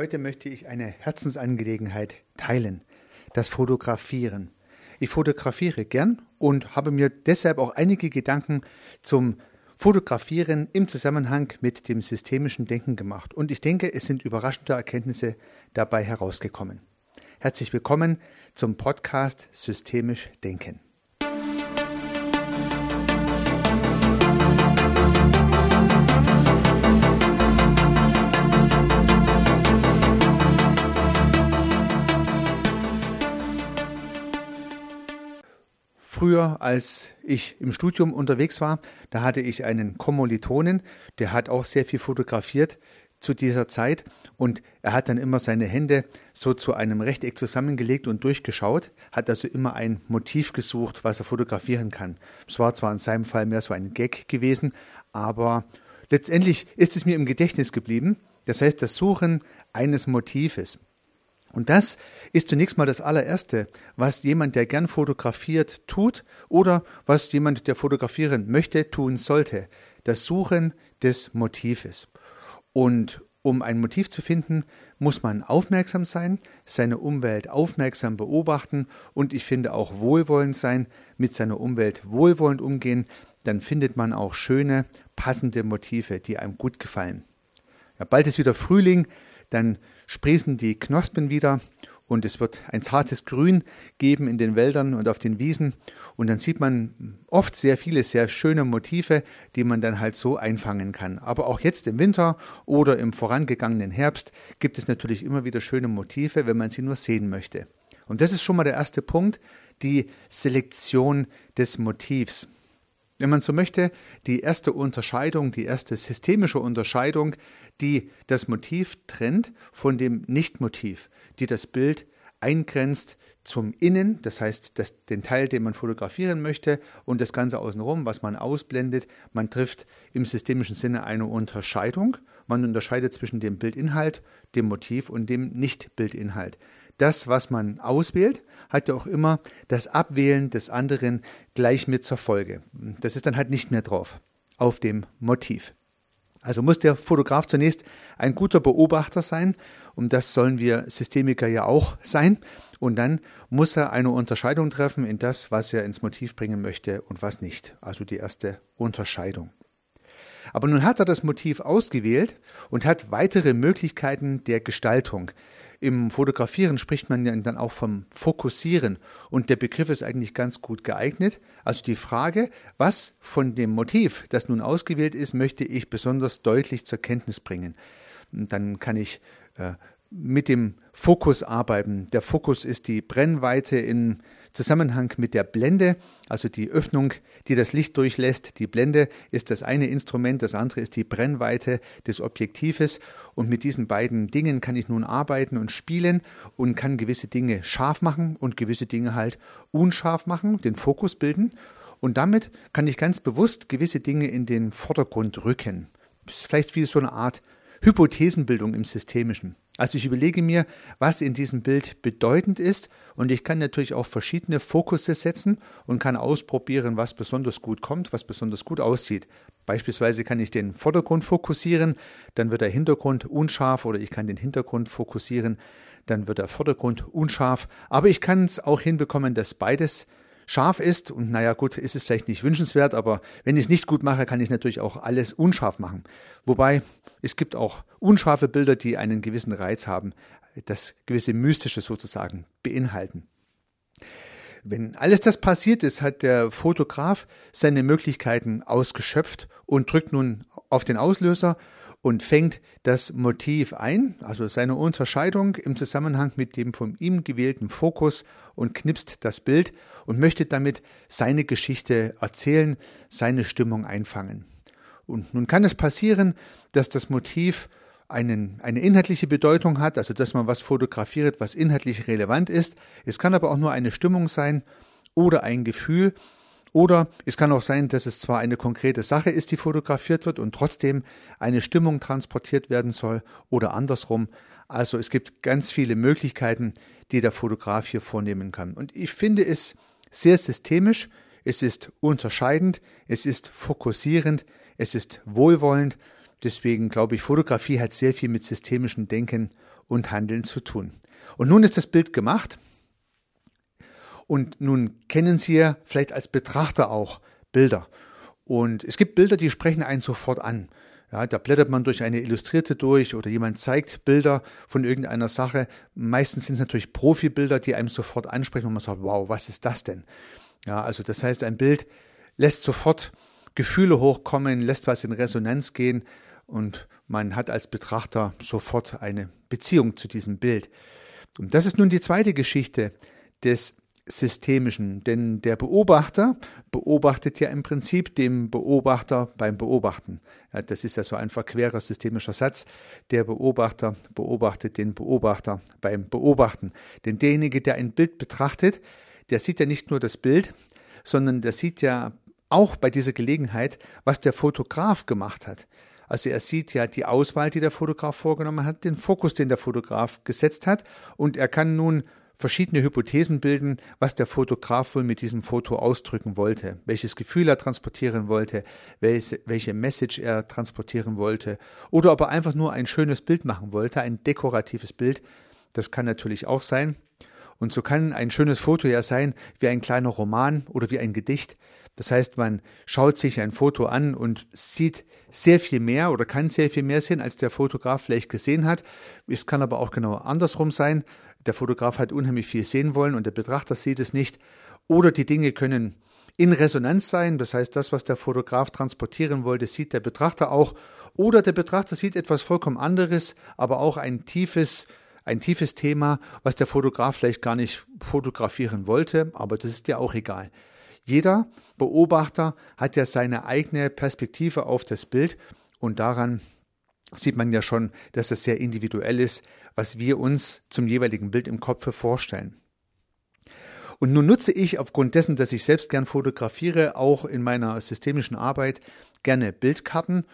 Heute möchte ich eine Herzensangelegenheit teilen, das Fotografieren. Ich fotografiere gern und habe mir deshalb auch einige Gedanken zum Fotografieren im Zusammenhang mit dem systemischen Denken gemacht. Und ich denke, es sind überraschende Erkenntnisse dabei herausgekommen. Herzlich willkommen zum Podcast Systemisch Denken. Früher, als ich im Studium unterwegs war, da hatte ich einen Kommilitonen, der hat auch sehr viel fotografiert zu dieser Zeit und er hat dann immer seine Hände so zu einem Rechteck zusammengelegt und durchgeschaut, hat also immer ein Motiv gesucht, was er fotografieren kann. Es war zwar in seinem Fall mehr so ein Gag gewesen, aber letztendlich ist es mir im Gedächtnis geblieben. Das heißt, das Suchen eines Motives. Und das ist zunächst mal das allererste, was jemand, der gern fotografiert, tut oder was jemand, der fotografieren möchte, tun sollte. Das Suchen des Motives. Und um ein Motiv zu finden, muss man aufmerksam sein, seine Umwelt aufmerksam beobachten und ich finde auch wohlwollend sein, mit seiner Umwelt wohlwollend umgehen, dann findet man auch schöne, passende Motive, die einem gut gefallen. Ja, bald ist wieder Frühling, dann sprießen die Knospen wieder und es wird ein zartes Grün geben in den Wäldern und auf den Wiesen und dann sieht man oft sehr viele sehr schöne Motive, die man dann halt so einfangen kann. Aber auch jetzt im Winter oder im vorangegangenen Herbst gibt es natürlich immer wieder schöne Motive, wenn man sie nur sehen möchte. Und das ist schon mal der erste Punkt, die Selektion des Motivs. Wenn man so möchte, die erste Unterscheidung, die erste systemische Unterscheidung die das Motiv trennt von dem Nichtmotiv, die das Bild eingrenzt zum Innen, das heißt das, den Teil, den man fotografieren möchte, und das Ganze außenrum, was man ausblendet. Man trifft im systemischen Sinne eine Unterscheidung. Man unterscheidet zwischen dem Bildinhalt, dem Motiv und dem Nicht-Bildinhalt. Das, was man auswählt, hat ja auch immer das Abwählen des anderen gleich mit zur Folge. Das ist dann halt nicht mehr drauf auf dem Motiv. Also muss der Fotograf zunächst ein guter Beobachter sein, und das sollen wir Systemiker ja auch sein. Und dann muss er eine Unterscheidung treffen in das, was er ins Motiv bringen möchte und was nicht. Also die erste Unterscheidung. Aber nun hat er das Motiv ausgewählt und hat weitere Möglichkeiten der Gestaltung. Im Fotografieren spricht man ja dann auch vom Fokussieren und der Begriff ist eigentlich ganz gut geeignet. Also die Frage, was von dem Motiv, das nun ausgewählt ist, möchte ich besonders deutlich zur Kenntnis bringen. Und dann kann ich äh, mit dem Fokus arbeiten. Der Fokus ist die Brennweite in Zusammenhang mit der Blende, also die Öffnung, die das Licht durchlässt. Die Blende ist das eine Instrument, das andere ist die Brennweite des Objektives. Und mit diesen beiden Dingen kann ich nun arbeiten und spielen und kann gewisse Dinge scharf machen und gewisse Dinge halt unscharf machen, den Fokus bilden. Und damit kann ich ganz bewusst gewisse Dinge in den Vordergrund rücken. Das ist vielleicht wie so eine Art Hypothesenbildung im Systemischen. Also ich überlege mir, was in diesem Bild bedeutend ist und ich kann natürlich auch verschiedene Fokusse setzen und kann ausprobieren, was besonders gut kommt, was besonders gut aussieht. Beispielsweise kann ich den Vordergrund fokussieren, dann wird der Hintergrund unscharf oder ich kann den Hintergrund fokussieren, dann wird der Vordergrund unscharf. Aber ich kann es auch hinbekommen, dass beides scharf ist. Und naja, gut, ist es vielleicht nicht wünschenswert, aber wenn ich es nicht gut mache, kann ich natürlich auch alles unscharf machen. Wobei es gibt auch unscharfe Bilder, die einen gewissen Reiz haben, das gewisse Mystische sozusagen beinhalten. Wenn alles das passiert ist, hat der Fotograf seine Möglichkeiten ausgeschöpft und drückt nun auf den Auslöser und fängt das Motiv ein, also seine Unterscheidung im Zusammenhang mit dem von ihm gewählten Fokus und knipst das Bild und möchte damit seine Geschichte erzählen, seine Stimmung einfangen. Und nun kann es passieren, dass das Motiv einen, eine inhaltliche Bedeutung hat, also dass man was fotografiert, was inhaltlich relevant ist. Es kann aber auch nur eine Stimmung sein oder ein Gefühl, oder es kann auch sein, dass es zwar eine konkrete Sache ist, die fotografiert wird und trotzdem eine Stimmung transportiert werden soll oder andersrum. Also es gibt ganz viele Möglichkeiten, die der Fotograf hier vornehmen kann. Und ich finde es sehr systemisch, es ist unterscheidend, es ist fokussierend, es ist wohlwollend Deswegen glaube ich, Fotografie hat sehr viel mit systemischem Denken und Handeln zu tun. Und nun ist das Bild gemacht. Und nun kennen Sie ja vielleicht als Betrachter auch Bilder. Und es gibt Bilder, die sprechen einen sofort an. Ja, da blättert man durch eine Illustrierte durch oder jemand zeigt Bilder von irgendeiner Sache. Meistens sind es natürlich Profibilder, die einem sofort ansprechen und man sagt, wow, was ist das denn? Ja, also das heißt, ein Bild lässt sofort Gefühle hochkommen, lässt was in Resonanz gehen und man hat als Betrachter sofort eine Beziehung zu diesem Bild. Und das ist nun die zweite Geschichte des Systemischen, denn der Beobachter beobachtet ja im Prinzip den Beobachter beim Beobachten. Ja, das ist ja so ein verquerer systemischer Satz. Der Beobachter beobachtet den Beobachter beim Beobachten. Denn derjenige, der ein Bild betrachtet, der sieht ja nicht nur das Bild, sondern der sieht ja auch bei dieser Gelegenheit, was der Fotograf gemacht hat. Also er sieht ja die Auswahl, die der Fotograf vorgenommen hat, den Fokus, den der Fotograf gesetzt hat und er kann nun verschiedene Hypothesen bilden, was der Fotograf wohl mit diesem Foto ausdrücken wollte, welches Gefühl er transportieren wollte, welche, Message er transportieren wollte oder ob er einfach nur ein schönes Bild machen wollte, ein dekoratives Bild. Das kann natürlich auch sein. Und so kann ein schönes Foto ja sein wie ein kleiner Roman oder wie ein Gedicht. Das heißt, man schaut sich ein Foto an und sieht sehr viel mehr oder kann sehr viel mehr sehen, als der Fotograf vielleicht gesehen hat. Es kann aber auch genau andersrum sein. Der Fotograf hat unheimlich viel sehen wollen und der Betrachter sieht es nicht. Oder die Dinge können in Resonanz sein. Das heißt, das, was der Fotograf transportieren wollte, sieht der Betrachter auch. Oder der Betrachter sieht etwas vollkommen anderes, aber auch ein tiefes, ein tiefes Thema, was der Fotograf vielleicht gar nicht fotografieren wollte, aber das ist ja auch egal. Jeder Beobachter hat ja seine eigene Perspektive auf das Bild und daran sieht man ja schon, dass es sehr individuell ist, was wir uns zum jeweiligen Bild im Kopf vorstellen. Und nun nutze ich aufgrund dessen, dass ich selbst gern fotografiere, auch in meiner systemischen Arbeit gerne Bildkarten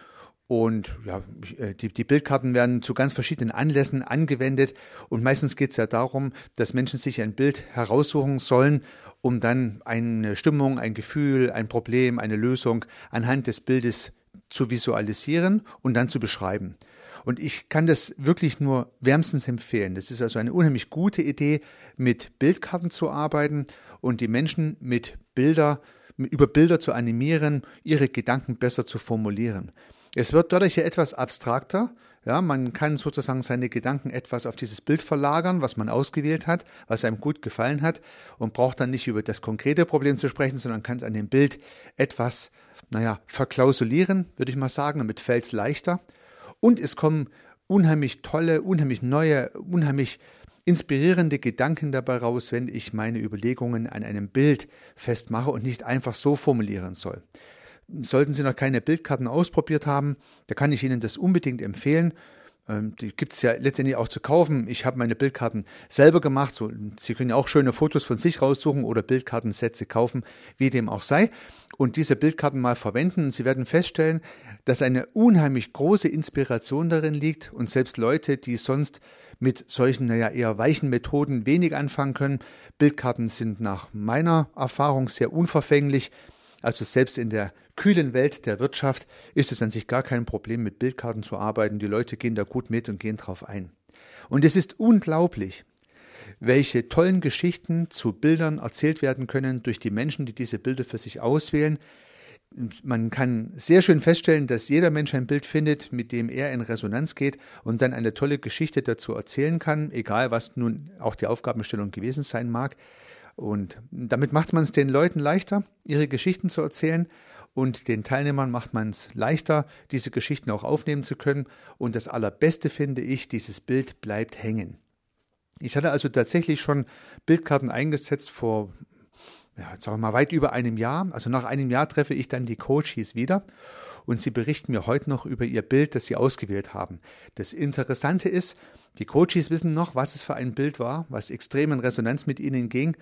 und ja, äh, die, die Bildkarten werden zu ganz verschiedenen Anlässen angewendet. Und meistens geht es ja darum, dass Menschen sich ein Bild heraussuchen sollen, um dann eine Stimmung, ein Gefühl, ein Problem, eine Lösung anhand des Bildes zu visualisieren und dann zu beschreiben. Und ich kann das wirklich nur wärmstens empfehlen. Das ist also eine unheimlich gute Idee, mit Bildkarten zu arbeiten und die Menschen mit Bilder, über Bilder zu animieren, ihre Gedanken besser zu formulieren. Es wird dadurch ja etwas abstrakter. Ja, man kann sozusagen seine Gedanken etwas auf dieses Bild verlagern, was man ausgewählt hat, was einem gut gefallen hat und braucht dann nicht über das konkrete Problem zu sprechen, sondern kann es an dem Bild etwas, naja, verklausulieren, würde ich mal sagen, damit fällt es leichter. Und es kommen unheimlich tolle, unheimlich neue, unheimlich inspirierende Gedanken dabei raus, wenn ich meine Überlegungen an einem Bild festmache und nicht einfach so formulieren soll. Sollten Sie noch keine Bildkarten ausprobiert haben, da kann ich Ihnen das unbedingt empfehlen. Ähm, die gibt es ja letztendlich auch zu kaufen. Ich habe meine Bildkarten selber gemacht. So, Sie können ja auch schöne Fotos von sich raussuchen oder Bildkartensätze kaufen, wie dem auch sei. Und diese Bildkarten mal verwenden. Sie werden feststellen, dass eine unheimlich große Inspiration darin liegt. Und selbst Leute, die sonst mit solchen, naja, eher weichen Methoden wenig anfangen können. Bildkarten sind nach meiner Erfahrung sehr unverfänglich. Also selbst in der kühlen Welt der Wirtschaft ist es an sich gar kein Problem, mit Bildkarten zu arbeiten. Die Leute gehen da gut mit und gehen drauf ein. Und es ist unglaublich, welche tollen Geschichten zu Bildern erzählt werden können durch die Menschen, die diese Bilder für sich auswählen. Man kann sehr schön feststellen, dass jeder Mensch ein Bild findet, mit dem er in Resonanz geht und dann eine tolle Geschichte dazu erzählen kann, egal was nun auch die Aufgabenstellung gewesen sein mag. Und damit macht man es den Leuten leichter, ihre Geschichten zu erzählen und den Teilnehmern macht man es leichter, diese Geschichten auch aufnehmen zu können. Und das Allerbeste finde ich, dieses Bild bleibt hängen. Ich hatte also tatsächlich schon Bildkarten eingesetzt vor, ja, sagen wir mal, weit über einem Jahr. Also nach einem Jahr treffe ich dann die Coaches wieder und sie berichten mir heute noch über ihr Bild, das sie ausgewählt haben. Das Interessante ist, die Coaches wissen noch, was es für ein Bild war, was extrem in Resonanz mit ihnen ging.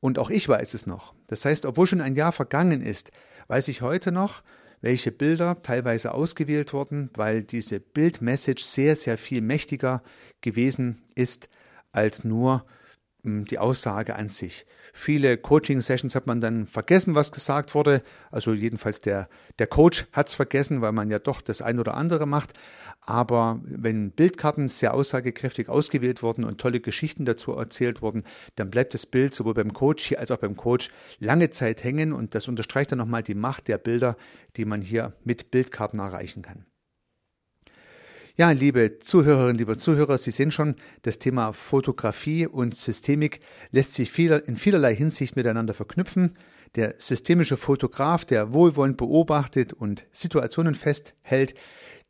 Und auch ich weiß es noch. Das heißt, obwohl schon ein Jahr vergangen ist, weiß ich heute noch, welche Bilder teilweise ausgewählt wurden, weil diese Bildmessage sehr, sehr viel mächtiger gewesen ist als nur ähm, die Aussage an sich. Viele Coaching-Sessions hat man dann vergessen, was gesagt wurde. Also jedenfalls der, der Coach hat es vergessen, weil man ja doch das ein oder andere macht. Aber wenn Bildkarten sehr aussagekräftig ausgewählt wurden und tolle Geschichten dazu erzählt wurden, dann bleibt das Bild sowohl beim Coach hier als auch beim Coach lange Zeit hängen und das unterstreicht dann nochmal die Macht der Bilder, die man hier mit Bildkarten erreichen kann. Ja, liebe Zuhörerinnen, liebe Zuhörer, Sie sehen schon, das Thema Fotografie und Systemik lässt sich in vielerlei Hinsicht miteinander verknüpfen. Der systemische Fotograf, der wohlwollend beobachtet und Situationen festhält,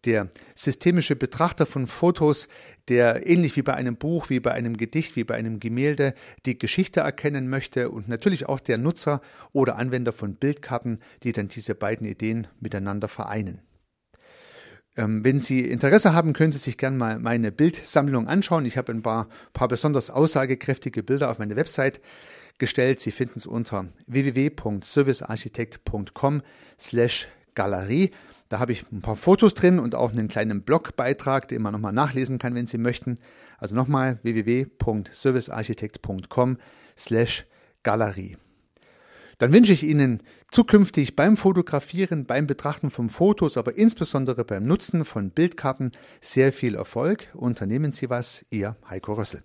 der systemische Betrachter von Fotos, der ähnlich wie bei einem Buch, wie bei einem Gedicht, wie bei einem Gemälde die Geschichte erkennen möchte und natürlich auch der Nutzer oder Anwender von Bildkarten, die dann diese beiden Ideen miteinander vereinen. Ähm, wenn Sie Interesse haben, können Sie sich gerne mal meine Bildsammlung anschauen. Ich habe ein paar, paar besonders aussagekräftige Bilder auf meine Website gestellt. Sie finden es unter www.servicearchitekt.com slash Galerie. Da habe ich ein paar Fotos drin und auch einen kleinen Blogbeitrag, den man nochmal nachlesen kann, wenn Sie möchten. Also nochmal www.servicearchitekt.com slash Galerie. Dann wünsche ich Ihnen zukünftig beim Fotografieren, beim Betrachten von Fotos, aber insbesondere beim Nutzen von Bildkarten sehr viel Erfolg. Unternehmen Sie was, Ihr Heiko Rössel.